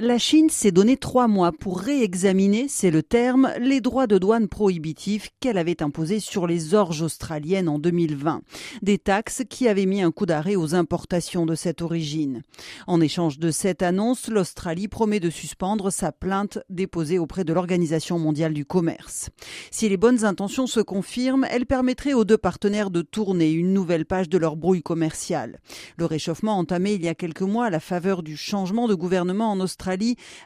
La Chine s'est donné trois mois pour réexaminer, c'est le terme, les droits de douane prohibitifs qu'elle avait imposés sur les orges australiennes en 2020. Des taxes qui avaient mis un coup d'arrêt aux importations de cette origine. En échange de cette annonce, l'Australie promet de suspendre sa plainte déposée auprès de l'Organisation mondiale du commerce. Si les bonnes intentions se confirment, elle permettrait aux deux partenaires de tourner une nouvelle page de leur brouille commerciale. Le réchauffement entamé il y a quelques mois à la faveur du changement de gouvernement en Australie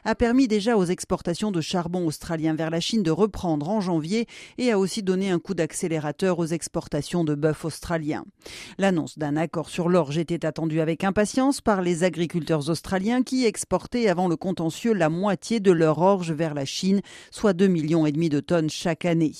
a permis déjà aux exportations de charbon australien vers la Chine de reprendre en janvier et a aussi donné un coup d'accélérateur aux exportations de bœuf australien. L'annonce d'un accord sur l'orge était attendue avec impatience par les agriculteurs australiens qui exportaient avant le contentieux la moitié de leur orge vers la Chine, soit 2 millions et demi de tonnes chaque année.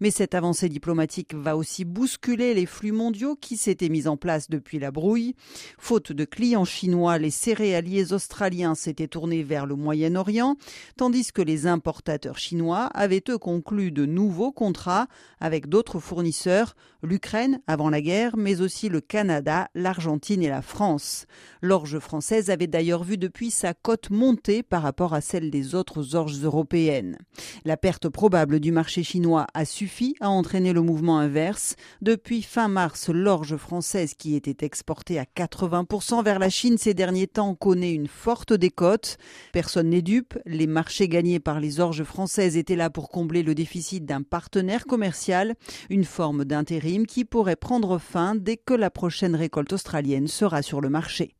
Mais cette avancée diplomatique va aussi bousculer les flux mondiaux qui s'étaient mis en place depuis la brouille. Faute de clients chinois, les céréaliers australiens s'étaient tournés vers le Moyen-Orient, tandis que les importateurs chinois avaient eux conclu de nouveaux contrats avec d'autres fournisseurs, l'Ukraine avant la guerre, mais aussi le Canada, l'Argentine et la France. L'orge française avait d'ailleurs vu depuis sa cote monter par rapport à celle des autres orges européennes. La perte probable du marché chinois a suffi à entraîner le mouvement inverse. Depuis fin mars, l'orge française qui était exportée à 80% vers la Chine ces derniers temps connaît une forte décote. Personne n'est dupe, les marchés gagnés par les orges françaises étaient là pour combler le déficit d'un partenaire commercial, une forme d'intérim qui pourrait prendre fin dès que la prochaine récolte australienne sera sur le marché.